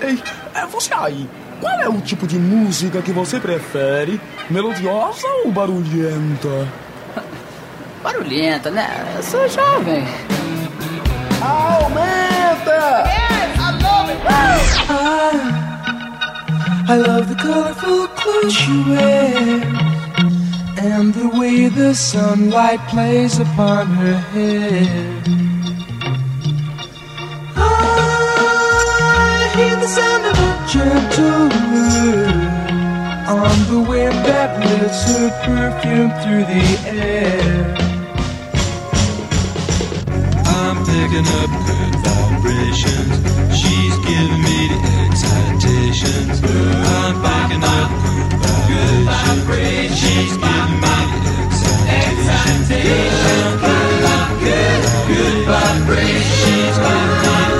Ei, é você aí. Qual é o tipo de música que você prefere? Melodiosa ou barulhenta? Barulhenta, né? Eu sou jovem. Aumenta! Yes, I love it. I love the colorful clothes she wears and the way the sunlight plays upon her hair. The sound of a gentle word on the wind that lifts her perfume through the air. I'm picking up good vibrations. She's giving me the excitations. I'm picking up good vibrations. She's giving me the excitations. Good, good, good vibrations. She's giving me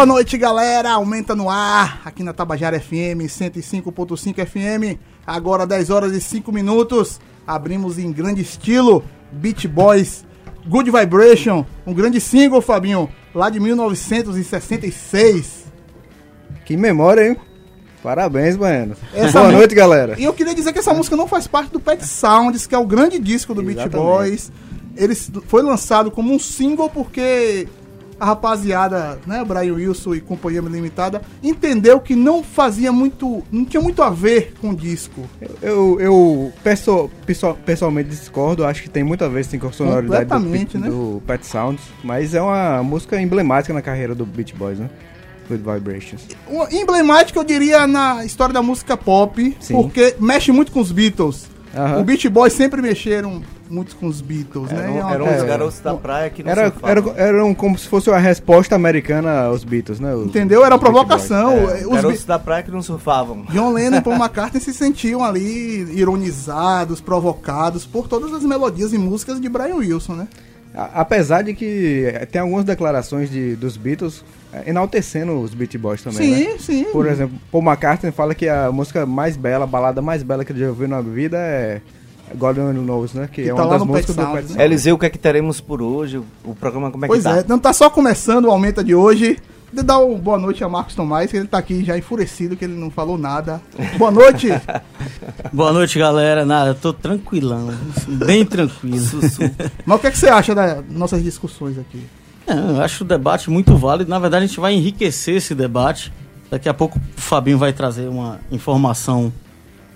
Boa noite, galera. Aumenta no ar, aqui na Tabajara FM 105.5 FM. Agora 10 horas e 5 minutos. Abrimos em grande estilo Beat Boys Good Vibration, um grande single, Fabinho, lá de 1966. Que memória, hein? Parabéns, Baiano. Essa Boa noite, galera. E eu queria dizer que essa música não faz parte do Pet Sounds, que é o grande disco do Beat Exatamente. Boys. Ele foi lançado como um single porque a rapaziada, né, Brian Wilson e Companhia Limitada, entendeu que não fazia muito, não tinha muito a ver com o disco. Eu, eu perso- pessoal- pessoalmente discordo, acho que tem muito a ver sim, com a sonoridade do, né? do Pet Sounds, mas é uma música emblemática na carreira do Beach Boys, né? Good Vibrations. Emblemática, eu diria, na história da música pop, Sim. porque mexe muito com os Beatles. Aham. O Beat Boys sempre mexeram muito com os Beatles, né? Eram, É uma eram coisa- os garotos da praia que não Era, surfavam. era, eram como se fosse uma resposta americana aos Beatles, né? Os- Entendeu? Era Beach provocação. É, Os garotos da praia que não surfavam. John Lennon e Paul McCartney se sentiam ali ironizados, provocados por todas as melodias e músicas de Brian Wilson, né? A- Apesar de que eh, tem algumas declarações de, dos Beatles eh, enaltecendo os Beat Boys também, sim, né? sim. Por exemplo, Paul McCartney fala que a música mais bela, a balada mais bela que ele já ouviu na vida é God Only Knows, né? Que, Que é tá uma das músicas Pet do Pet né? Eliseu, o que é que teremos por hoje? O, programa como é que Pois tá? é, não tá só começando o Aumenta de hoje. De dar uma boa noite a Marcos Tomás, que ele tá aqui já enfurecido, que ele não falou nada. Boa noite! Boa noite, galera. Nada, eu tô tranquilão, bem tranquilo. Mas o que, é que você acha das nossas discussões aqui? É, eu acho o debate muito válido. Na verdade, a gente vai enriquecer esse debate. Daqui a pouco o Fabinho vai trazer uma informação.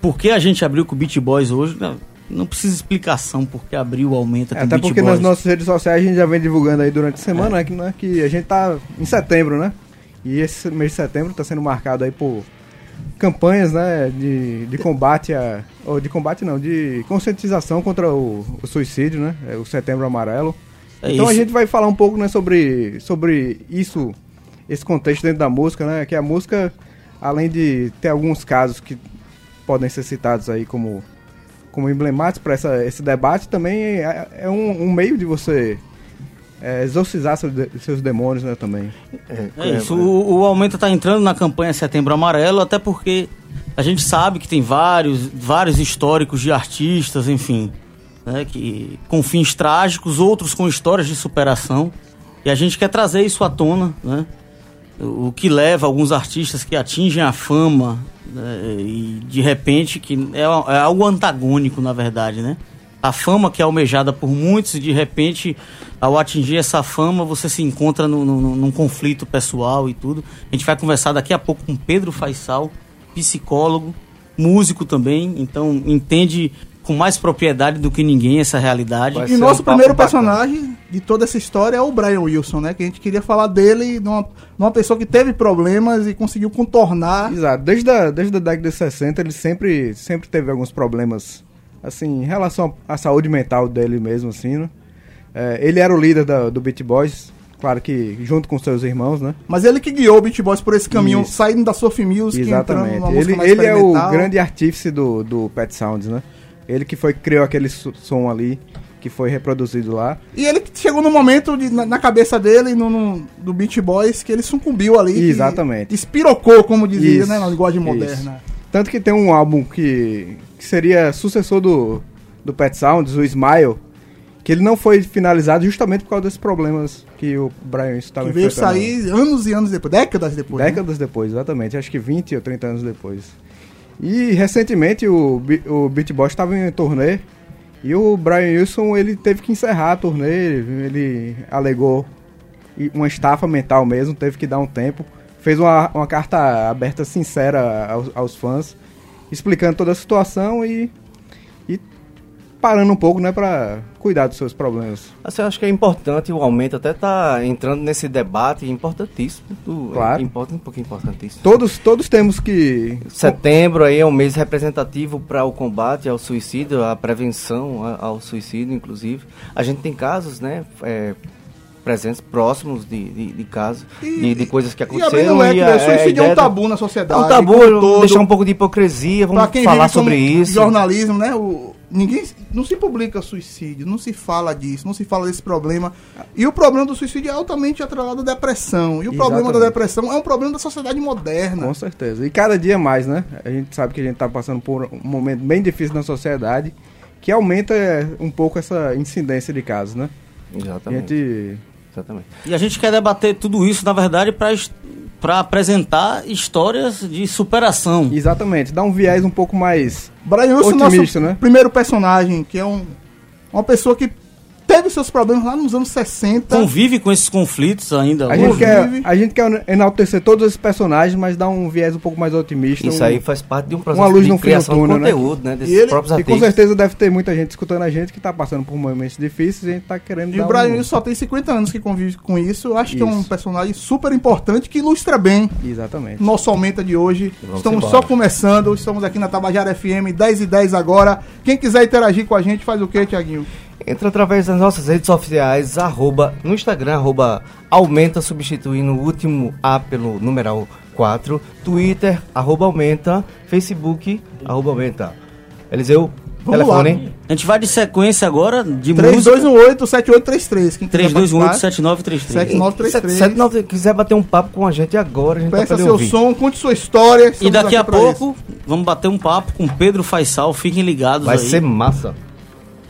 Por que a gente abriu com o Beat Boys hoje? Não, não precisa explicação por que abriu aumenta É, até porque Boys. nas nossas redes sociais a gente já vem divulgando aí durante a semana né, que, né, que a gente tá em setembro, né? E esse mês de setembro tá sendo marcado aí por campanhas, né, de, de combate a... Ou de combate não, de conscientização contra o, o suicídio, né? É o setembro amarelo. É então a isso. gente vai falar um pouco, né, sobre, sobre isso, esse contexto dentro da música, né? Que a música, além de ter alguns casos que podem ser citados aí como como emblemáticos para esse debate, também é, é um, um meio de você é, exorcizar seus, de- seus demônios, né, também. É isso, o, o Aumenta está entrando na campanha Setembro Amarelo, até porque a gente sabe que tem vários, vários históricos de artistas, enfim, né, que, com fins trágicos, outros com histórias de superação. E a gente quer trazer isso à tona, né? O que leva alguns artistas que atingem a fama né, e de repente que é, é algo antagônico, na verdade, né? A fama que é almejada por muitos e de repente, ao atingir essa fama, você se encontra no, no- num conflito pessoal e tudo. A gente vai conversar daqui a pouco com Pedro Faisal, psicólogo, músico também, então entende com mais propriedade do que ninguém essa realidade. Vai E nosso um primeiro bacana. personagem de toda essa história é o Brian Wilson, né? Que a gente queria falar dele, de uma, pessoa que teve problemas e conseguiu contornar. Exato. Desde a, desde a década de 60, ele sempre, sempre teve alguns problemas, assim, em relação à saúde mental dele mesmo, assim, né? É, ele era o líder da- do Beat Boys, claro que junto com seus irmãos, né? Mas ele que guiou o Beat Boys por esse caminho, Isso. saindo da Soft Music, entrando Exatamente. música Ele, ele é o grande artífice do, do Pet Sounds, né? Ele que foi que criou aquele so- som ali, que foi reproduzido lá. E ele chegou no momento de, na, na cabeça dele, no, no- do Beat Boys, que ele sucumbiu ali. Exatamente. Espirocou, como dizia, Isso, né? Na linguagem isso. moderna. Tanto que tem um álbum que, que seria sucessor do, do Pet Sounds, o Smile, que ele não foi finalizado justamente por causa desses problemas que o Brian estava Que veio enfrentando. sair anos e anos depois, décadas depois. né? Décadas depois, exatamente. Acho que 20 ou 30 anos depois. E recentemente o, o Beat Boys estava em turnê e o Brian Wilson ele teve que encerrar a turnê. Ele alegou uma estafa mental mesmo, teve que dar um tempo. Fez uma, uma carta aberta sincera aos, aos fãs, explicando toda a situação e, e parando um pouco, né, para cuidar dos seus problemas. Assim, eu acho que é importante, o aumento até tá entrando nesse debate importantíssimo. Do, Claro. É, importa, um pouquinho importantíssimo. Todos, todos temos que Setembro aí é um mês representativo para o combate ao suicídio, a prevenção ao suicídio, inclusive. A gente tem casos, né, é, presentes, próximos de, de, de casos, de, de coisas que E aconteceram. o leque, a- né? a suicídio é um da- tabu na É sociedade. um tabu, deixar um pouco de hipocrisia, vamos falar sobre isso. jornalismo, né? O, ninguém não se publica suicídio, não se fala disso, não se fala desse problema. E o problema do suicídio é altamente atrelado à depressão. E o problema da Exatamente. depressão é um problema da sociedade moderna. Com certeza. E cada dia mais, né? A gente sabe que a gente tá passando por um momento bem difícil na sociedade, que aumenta é, um pouco essa incidência de casos, né? A Exatamente. gente... exatamente. E a gente quer debater tudo isso, na verdade, para apresentar histórias de superação. Exatamente, dá um viés um pouco mais... Brian Wilson, Otimista, nosso né? primeiro personagem, que é um, uma pessoa que teve seus problemas lá nos anos 60. Convive com esses conflitos ainda. A gente, quer, a gente quer enaltecer todos esses personagens, mas dá um viés um pouco mais otimista. Isso um- aí faz parte de um processo luz de no criação túnel, né? conteúdo, né? desses E ele- próprios E com certeza deve ter muita gente escutando a gente que tá passando por momentos difíceis e a gente tá querendo E dar o Brian um... Só tem 50 anos que convive com isso. Eu acho que é um Isso. personagem super importante que ilustra bem Exatamente. nosso aumenta de hoje. Vamos estamos embora. só começando, estamos aqui na Tabajara FM, 10 e 10 agora. Quem quiser interagir com a gente, faz o quê, Tiaguinho? Entra através das nossas redes sociais, arroba, no Instagram, arroba aumenta, substituindo o último A pelo numeral 4, Twitter, arroba aumenta, Facebook, arroba aumenta. Eliseu, Vamos telefone, lá. hein? A gente vai de sequência agora de música. 3218-7833. Quem quiser 3218-7933. 7933. Se não quiser bater um papo com a gente agora, a gente tá Peça lhe seu ouvir. som, conte sua história. E daqui aqui a pouco vamos bater um papo com Pedro Faisal. Fiquem ligados Vai aí. ser massa.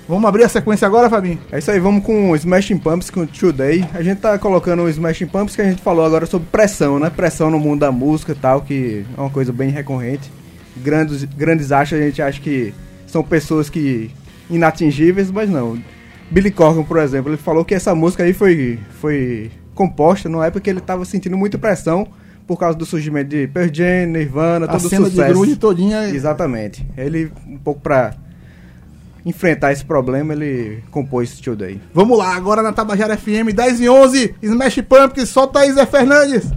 Vamos abrir a sequência agora, Fabinho? É isso aí, vamos com o Smashing Pumps com Today. A gente tá colocando o Smashing Pumps que a gente falou agora sobre pressão, né? Pressão no mundo da música e tal, que é uma coisa bem recorrente. Grandes, grandes acham, a gente acha que são pessoas que inatingíveis, mas não. Billy Corgan, por exemplo, ele falou que essa música aí foi, foi composta numa época que ele tava sentindo muita pressão por causa do surgimento de Pearl Jam, Nirvana, A todo o cena de sucesso. grunge todinha. Exatamente. Ele, um pouco pra enfrentar esse problema, ele compôs Today. Vamos lá, agora na Tabajara FM, 10 e 11, Smash Pumpkins, solta aí, Zé Fernandes.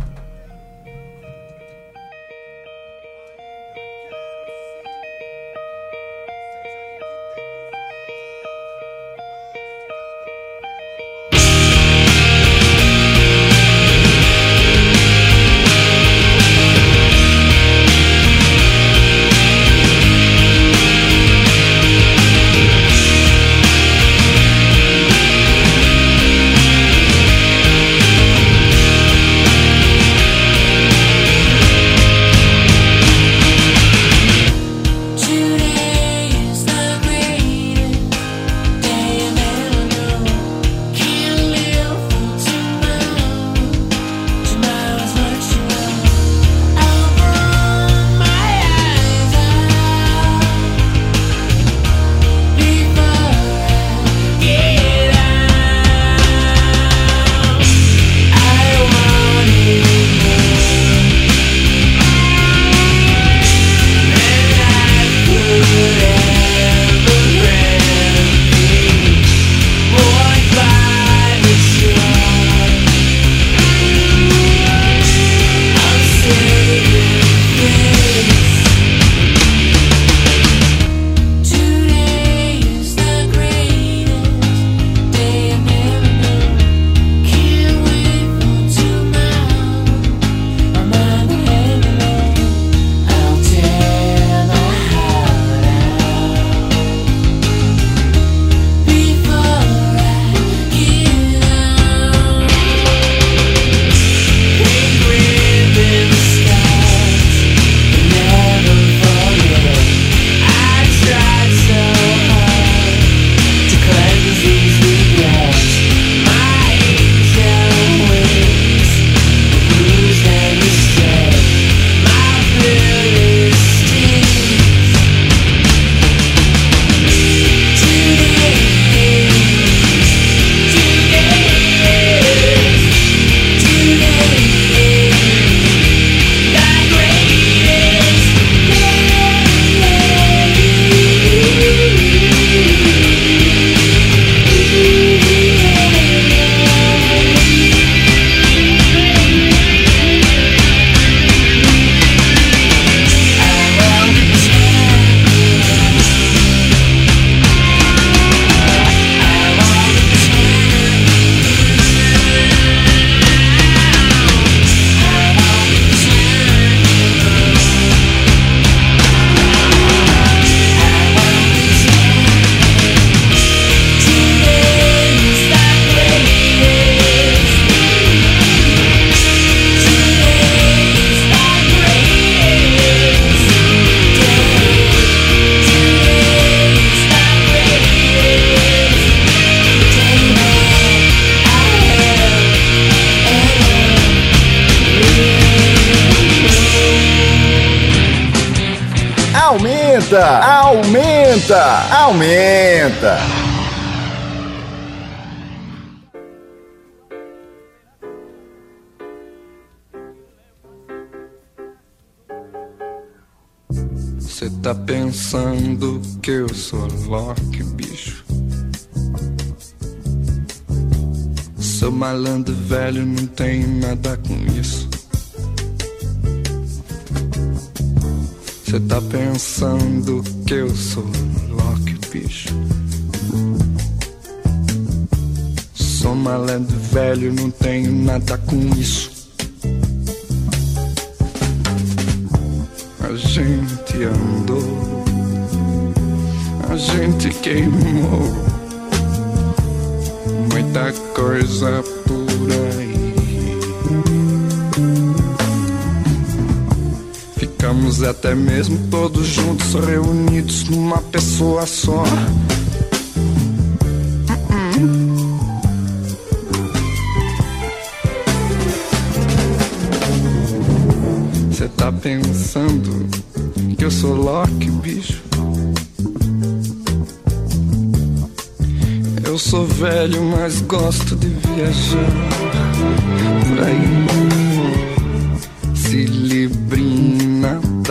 Aumenta, aumenta. Cê tá pensando que eu sou Loki, bicho? Sou malandro velho, não tenho nada com isso. Cê tá pensando que eu sou Bicho? Sou malandro velho, não tenho nada com isso. A gente andou, a gente queimou muita coisa por aí. Ficamos até mesmo todos juntos, reunidos numa pessoa só. Você tá pensando que eu sou Loki, bicho? Eu sou velho, mas gosto de viajar por aí.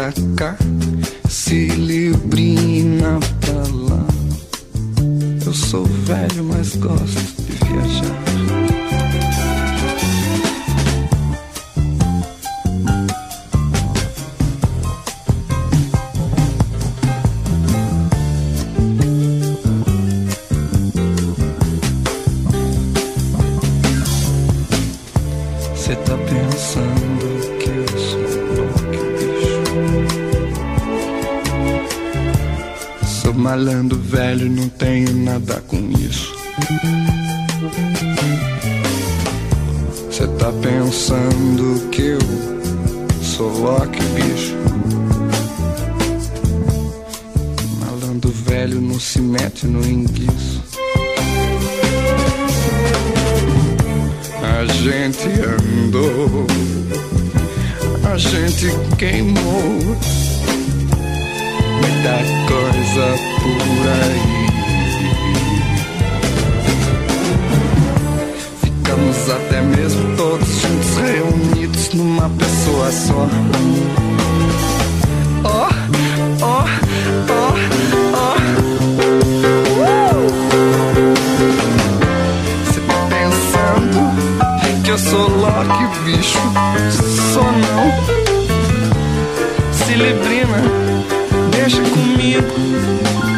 Pra cá, cilibrina pra lá. Eu sou velho, mas gosto coisa por aí. Ficamos até mesmo todos juntos reunidos numa pessoa só. Oh, oh, oh, oh. Você tá pensando que eu sou Loki, bicho? Sou não. Cilibrina, deixa comigo.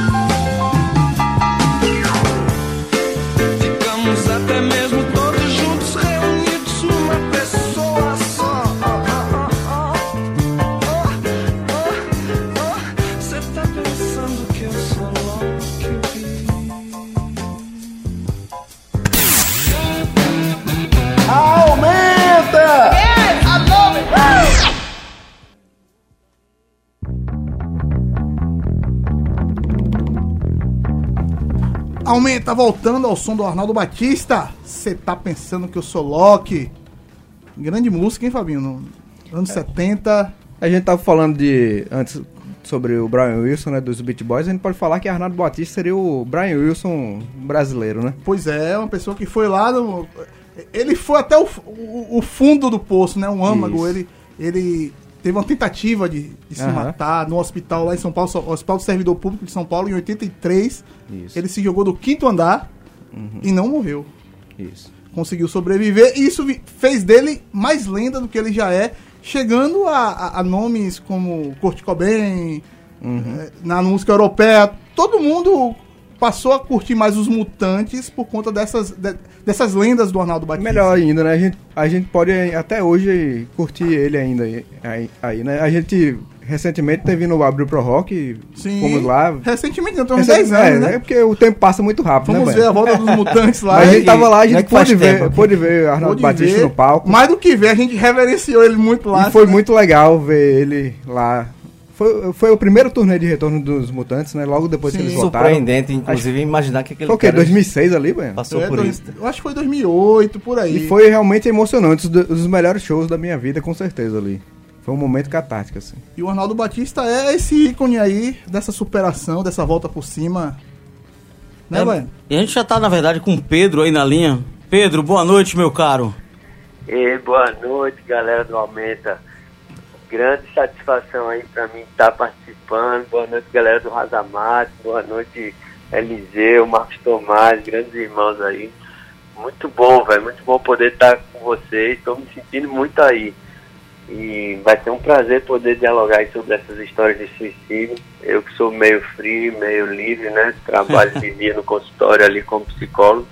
Aumenta, voltando ao som do Arnaldo Batista. Você tá pensando que eu sou Loki? Grande música, hein, Fabinho? No anos 70. A gente tava falando de antes sobre o Brian Wilson, né, dos Beat Boys, a gente pode falar que Arnaldo Batista seria o Brian Wilson brasileiro, né? Pois é, uma pessoa que foi lá no. Ele foi até o, o- o fundo do poço, né? Um âmago. Isso. Ele, ele teve uma tentativa de, de se matar no hospital lá em São Paulo, Hospital do Servidor Público de São Paulo, em 83. Isso. Ele se jogou do quinto andar e não morreu. Isso. Conseguiu sobreviver e isso fez dele mais lenda do que ele já é, chegando a, a- a nomes como Kurt Cobain, eh, na música europeia. Todo mundo passou a curtir mais os mutantes por conta dessas, de- dessas lendas do Arnaldo Batista. Melhor ainda, né? A gente, a gente pode até hoje curtir ele ainda aí, aí, né? A gente recentemente teve no Abril Pro Rock, Sim. fomos lá. Recentemente, não, tem uns Recente- 10 anos, é, né? É porque o tempo passa muito rápido, Vamos né, ver velho? a volta dos mutantes lá. Mas a gente tava lá, a é gente faz pôde ver, tempo? pôde ver Arnaldo pôde Batista ver. no palco. Mais do que ver, a gente reverenciou ele muito lá. E foi muito legal ver ele lá. Foi, foi o primeiro turnê de retorno dos Mutantes, né? Logo depois que Sim. eles voltaram. Surpreendente, inclusive, imaginar que aquele Foi o quê? cara 2006 ali, velho? passou É, por dois- isso. Eu acho que foi 2008, por aí. E foi realmente emocionante, um dos, dos melhores shows da minha vida, com certeza ali. Foi um momento catártico, assim. E o Arnaldo Batista é esse ícone aí dessa superação, dessa volta por cima. Né, É? E a gente já tá, na verdade, com o Pedro aí na linha. Pedro, boa noite, meu caro. E boa noite, galera do Aumenta. Grande satisfação aí pra mim estar participando. Boa noite, galera do Razamate. Boa noite, Eliseu, Marcos Tomás, grandes irmãos aí. Muito bom, velho. Muito bom poder estar com vocês. Estou me sentindo muito aí. E vai ser um prazer poder dialogar sobre essas histórias de suicídio. Eu que sou meio frio, meio livre, né? Trabalho de dia no consultório ali como psicólogo.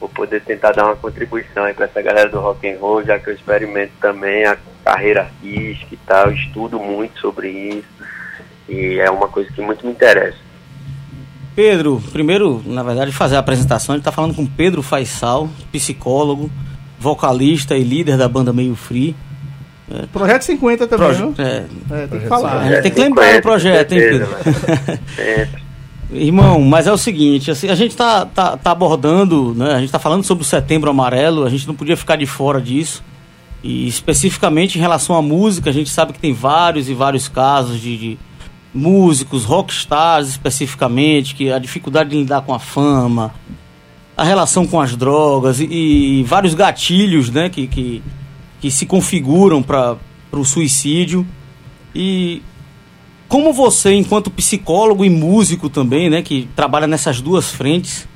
vou poder tentar dar uma contribuição aí para essa galera do rock and roll, já que eu experimento também a carreira artística e tal, estudo muito sobre isso e é uma coisa que muito me interessa. Pedro, primeiro, na verdade, fazer a apresentação, ele está falando com Pedro Faisal, psicólogo, vocalista e líder da banda Meio Free. Projeto 50 também, Proje- viu? é. É, tem que falar. A gente tem que lembrar do projeto, hein, Pedro? Irmão, mas é o seguinte, assim, a gente tá, tá, tá abordando, né? A gente tá falando sobre o setembro amarelo, a gente não podia ficar de fora disso. E especificamente em relação à música, a gente sabe que tem vários e vários casos de, de músicos, rockstars especificamente, que a dificuldade de lidar com a fama, a relação com as drogas e, e vários gatilhos, né, que, que, que se configuram para o suicídio. E como você, enquanto psicólogo e músico também, né, que trabalha nessas duas frentes,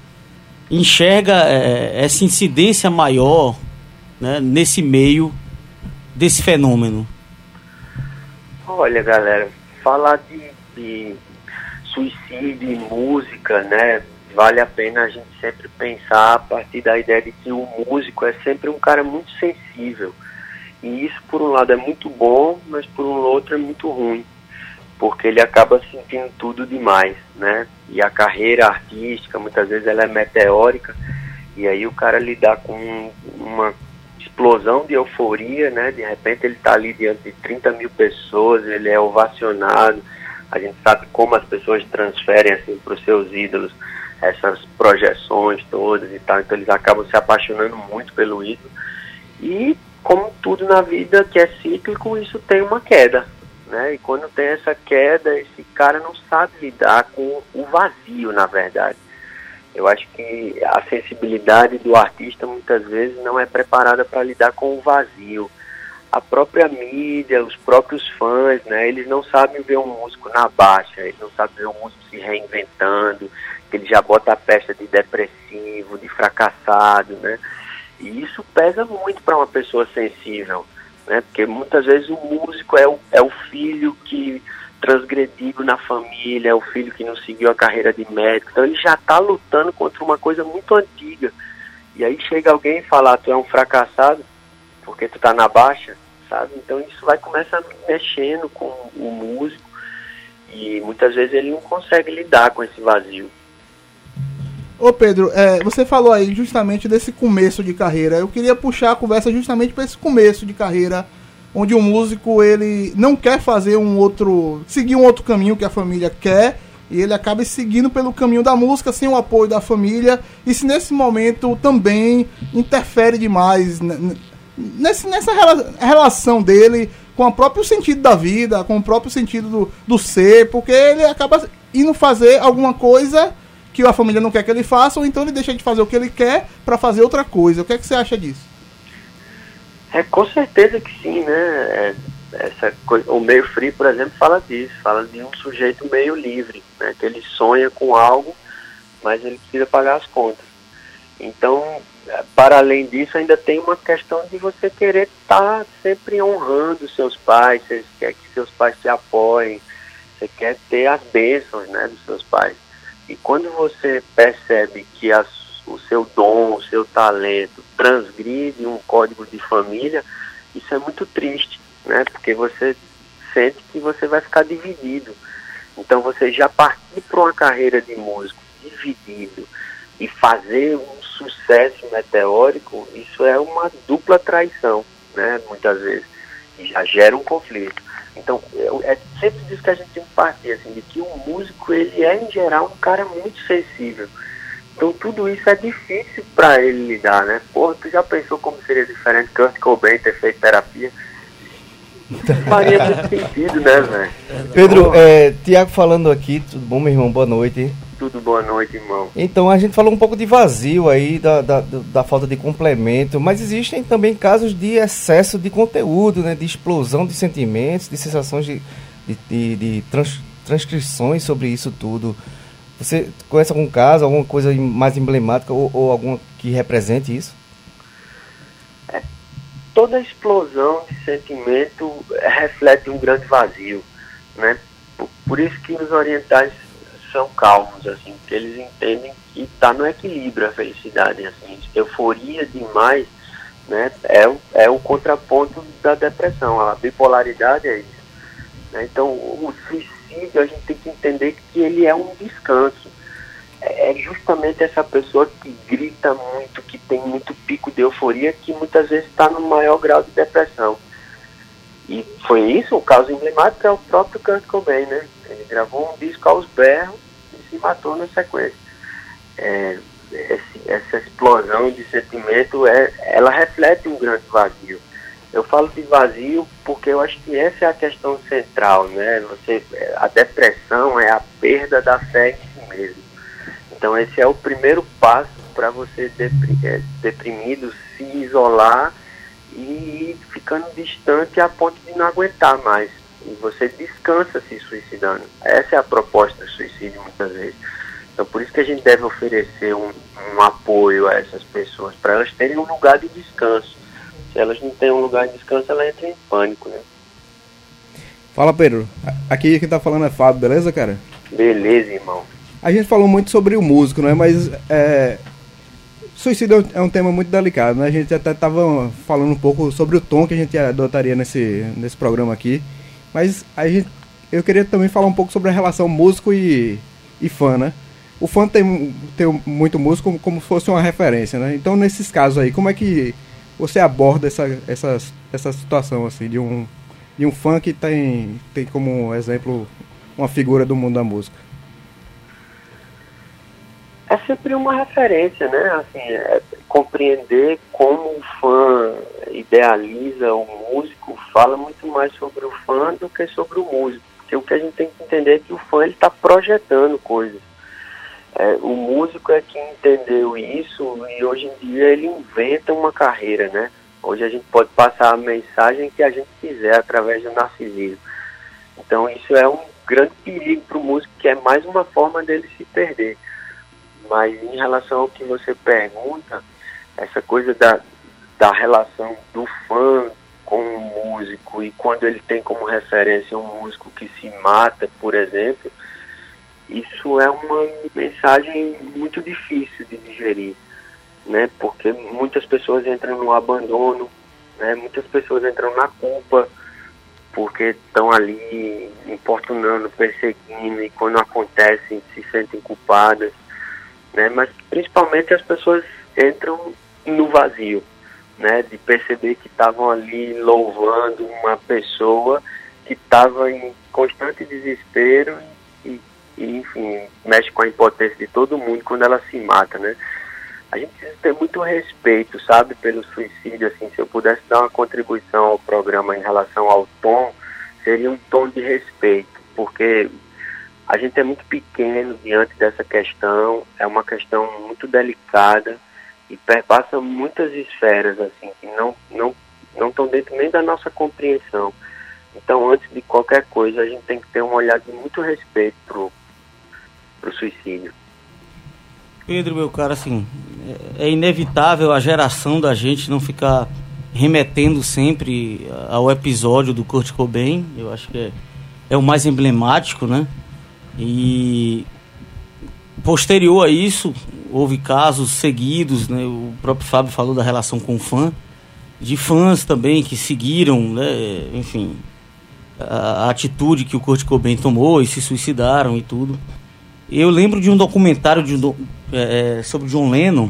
enxerga eh, essa incidência maior né, nesse meio desse fenômeno? Olha, galera, falar de, de suicídio e música, né? Vale a pena a gente sempre pensar a partir da ideia de que o músico é sempre um cara muito sensível. E isso, por um lado, é muito bom, mas por um outro é muito ruim. Porque ele acaba sentindo tudo demais, né? E a carreira artística, muitas vezes, ela é meteórica. E aí o cara lidar com uma explosão de euforia, né? De repente ele está ali diante de 30 mil pessoas, ele é ovacionado. A gente sabe como as pessoas transferem assim para os seus ídolos essas projeções todas e tal. Então eles acabam se apaixonando muito pelo ídolo. E como tudo na vida que é cíclico, isso tem uma queda, né? E quando tem essa queda, esse cara não sabe lidar com o vazio, na verdade. Eu acho que a sensibilidade do artista muitas vezes não é preparada para lidar com o vazio. A própria mídia, os próprios fãs, né, eles não sabem ver um músico na baixa, eles não sabem ver um músico se reinventando, que ele já bota a peça de depressivo, de fracassado, né? E isso pesa muito para uma pessoa sensível, né? Porque muitas vezes o músico é o, é o filho que transgrediu na família, o filho que não seguiu a carreira de médico. Então ele já está lutando contra uma coisa muito antiga. E aí chega alguém e fala, "Ah, tu é um fracassado porque tu tá na baixa, sabe? Então isso vai começar mexendo com o músico e muitas vezes ele não consegue lidar com esse vazio. Ô Pedro, é, você falou aí justamente desse começo de carreira. Eu queria puxar a conversa justamente para esse começo de carreira, onde o músico ele não quer fazer um outro, seguir um outro caminho que a família quer, e ele acaba seguindo pelo caminho da música sem o apoio da família. E se nesse momento também interfere demais nesse, nessa rela- relação dele com o próprio sentido da vida, com o próprio sentido do, do ser, porque ele acaba indo fazer alguma coisa que a família não quer que ele faça, ou então ele deixa de fazer o que ele quer para fazer outra coisa. O que, é que você acha disso? É, com certeza que sim, né? É, essa coisa, o meio free, por exemplo, fala disso, fala de um sujeito meio livre, né? Que ele sonha com algo, mas ele precisa pagar as contas. Então, é, para além disso, ainda tem uma questão de você querer estar sempre honrando seus pais, você quer que seus pais te apoiem, você quer ter as bênçãos, né, dos seus pais. E quando você percebe que as, o seu dom, o seu talento transgride um código de família, isso é muito triste, né? Porque você sente que você vai ficar dividido. Então você já partir para uma carreira de músico dividido e fazer um sucesso meteórico, isso é uma dupla traição, né? Muitas vezes. E já gera um conflito. Então, é, é sempre disso que a gente tem que partir, assim, de que o músico, ele é, em geral, um cara muito sensível. Então, tudo isso é difícil para ele lidar, né? Porra, tu já pensou como seria diferente Kurt Cobain ter feito terapia? Faria muito sentido, né, velho? Pedro, é, Tiago falando aqui, tudo bom, meu irmão? Boa noite. Tudo boa noite, irmão. Então, a gente falou um pouco de vazio aí, da, da, da falta de complemento, mas existem também casos de excesso de conteúdo, né? De explosão de sentimentos, de sensações de, de, de- de trans- transcrições sobre isso tudo. Você conhece algum caso, alguma coisa mais emblemática ou, ou alguma que represente isso? toda explosão de sentimento reflete um grande vazio, né? Por, por isso que os orientais são calmos, assim, que eles entendem que está no equilíbrio a felicidade, assim, euforia demais, né, é, é o contraponto da depressão, a bipolaridade é isso. né? Então, o suicídio a gente tem que entender que ele é um descanso. É é justamente essa pessoa que grita muito, que tem muito pico de euforia, que muitas vezes está no maior grau de depressão. E foi isso, o caso emblemático é o próprio Kurt Cobain, né? Ele gravou um disco aos berros e se matou na sequência. É, esse- essa explosão de sentimento, é, ela reflete um grande vazio. Eu falo de vazio porque eu acho que essa é a questão central, né? Você, a depressão é a perda da fé em si mesmo. Então esse é o primeiro passo para você é, deprimido se isolar e ficando distante a ponto de não aguentar mais. E você descansa se suicidando. Essa é a proposta do suicídio muitas vezes. Então por isso que a gente deve oferecer um, um apoio a essas pessoas, para elas terem um lugar de descanso. Se elas não têm um lugar de descanso, elas entram em pânico, né? Fala, Pedro. A- Aqui quem tá falando é Fábio, beleza, cara? Beleza, irmão. A gente falou muito sobre o músico, né? Mas é, suicídio é um- é um tema muito delicado, né? A gente até tava falando um pouco sobre o tom que a gente adotaria nesse, nesse programa aqui. Mas a gente, eu queria também falar um pouco sobre a relação músico e, e fã, né? O fã tem, tem muito músico como, como se fosse uma referência, né? Então, nesses casos aí, como é que você aborda essa, essa, essa situação, assim, de um, de um fã que tem, tem como exemplo uma figura do mundo da música? é sempre uma referência, né? Assim, é compreender como o fã idealiza o músico fala muito mais sobre o fã do que sobre o músico. Porque o que a gente tem que entender é que o fã ele está projetando coisas. É, o músico é que entendeu isso e hoje em dia ele inventa uma carreira, né? Hoje a gente pode passar a mensagem que a gente quiser através do narcisismo. Então isso é um grande perigo para o músico, que é mais uma forma dele se perder. Mas em relação ao que você pergunta, essa coisa da, da relação do fã com o músico e quando ele tem como referência um músico que se mata, por exemplo, isso é uma mensagem muito difícil de digerir, né? Porque muitas pessoas entram no abandono, né? Muitas pessoas entram na culpa porque estão ali importunando, perseguindo e quando acontece se sentem culpadas né? Mas principalmente as pessoas entram no vazio, né? De perceber que estavam ali louvando uma pessoa que estava em constante desespero enfim, mexe com a impotência de todo mundo quando ela se mata, né? A gente precisa ter muito respeito, sabe, pelo suicídio, assim, se eu pudesse dar uma contribuição ao programa em relação ao tom, seria um tom de respeito, porque a gente é muito pequeno diante dessa questão, é uma questão muito delicada e perpassa muitas esferas assim que não não não estão dentro nem da nossa compreensão. Então, antes de qualquer coisa, a gente tem que ter um olhar de muito respeito pro pro suicídio. Pedro, meu cara, assim, é é inevitável a geração da gente não ficar remetendo sempre ao episódio do Kurt Cobain. Eu acho que é, é o mais emblemático, né? E posterior a isso, houve casos seguidos, né? O próprio Fábio falou da relação com o fã, de fãs também que seguiram, né? Enfim, a, a atitude que o Kurt Cobain tomou e se suicidaram e tudo. Eu lembro de um documentário de um é, é, sobre John Lennon,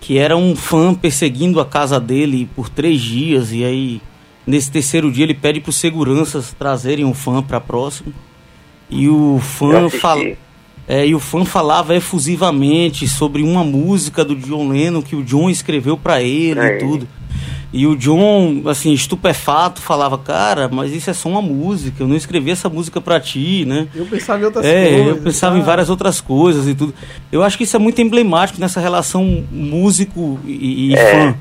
que era um fã perseguindo a casa dele por três dias, e aí, nesse terceiro dia, ele pede para os seguranças trazerem o fã para próximo. E o fã fala. É, e o fã falava efusivamente sobre uma música do John Lennon que o John escreveu para ele Pra e tudo. E o John, assim, estupefato, falava, cara, mas isso é só uma música, eu não escrevi essa música pra ti, né? Eu pensava em outras É, coisas. eu pensava em tá? várias outras coisas e tudo. Eu acho que isso é muito emblemático nessa relação músico e, e É. fã.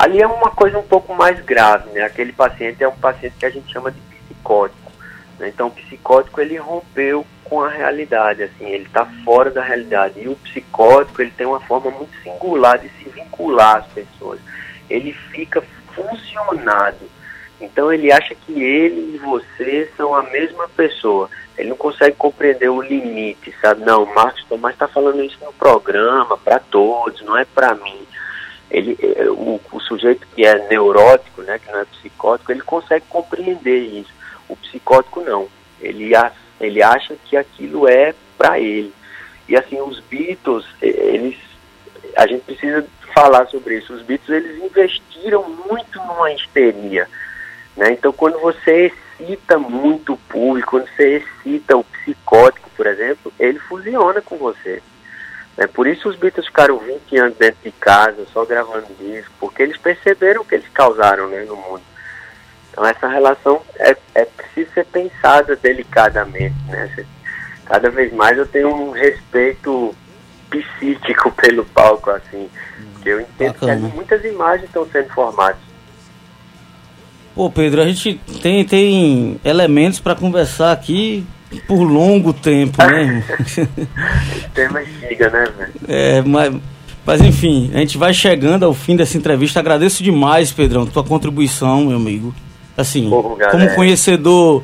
Ali é uma coisa um pouco mais grave, né? Aquele paciente é um paciente que a gente chama de psicótico. né? Então, o psicótico ele rompeu com a realidade, assim, ele está fora da realidade. E o psicótico ele tem uma forma muito singular de se vincular às pessoas. Ele fica funcionado Então ele acha que ele e você são a mesma pessoa. Ele não consegue compreender o limite, sabe? Não, o Marcos Tomás está falando isso no programa, para todos, não é para mim. Ele, eh, o, o sujeito que é neurótico, né, que não é psicótico, ele consegue compreender isso. O psicótico não. Ele, ele acha que aquilo é para ele. E assim, os Beatles, eh, eles a gente precisa falar sobre isso. Os Beatles eles investiram muito numa histeria, né? Então quando você excita muito o público, quando você excita o psicótico, por exemplo, ele fusiona com você. É por isso os Beatles ficaram 20 anos dentro de casa, só gravando disco, porque eles perceberam o que eles causaram né, no mundo. Então essa relação é, é preciso ser pensada delicadamente, né? Cada vez mais eu tenho um respeito psíquico pelo palco, assim. que eu entendo que ali muitas imagens estão sendo formadas. Pô, Pedro, a gente tem, tem elementos pra conversar aqui por longo tempo, né? O tema chega, né, velho? É, mas, mas enfim, a gente vai chegando ao fim dessa entrevista. Agradeço demais, Pedrão, tua contribuição, meu amigo. Assim, Pô, como conhecedor,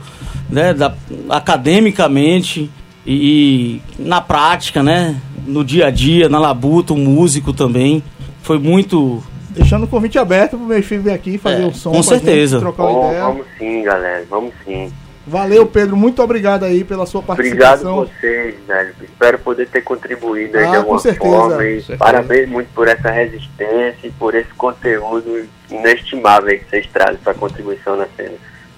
né, da, academicamente e, e na prática, né, no dia a dia, na labuta, um músico também. Foi muito. Deixando o convite aberto pro meu filho vir aqui fazer É, o som. com a gente, certeza. trocar uma Bom, ideia. vamos sim, galera, vamos sim. Valeu, Pedro. Muito obrigado aí pela sua Obrigado participação. vocês, velho. Espero poder ter contribuído aí Ah, de alguma com certeza. forma. E Com certeza. parabéns muito por essa resistência e por esse conteúdo inestimável aí que vocês trazem para contribuição na cena.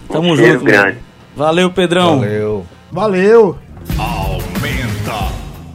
Um Tamo junto. grande. Valeu, Pedrão. Valeu. Valeu.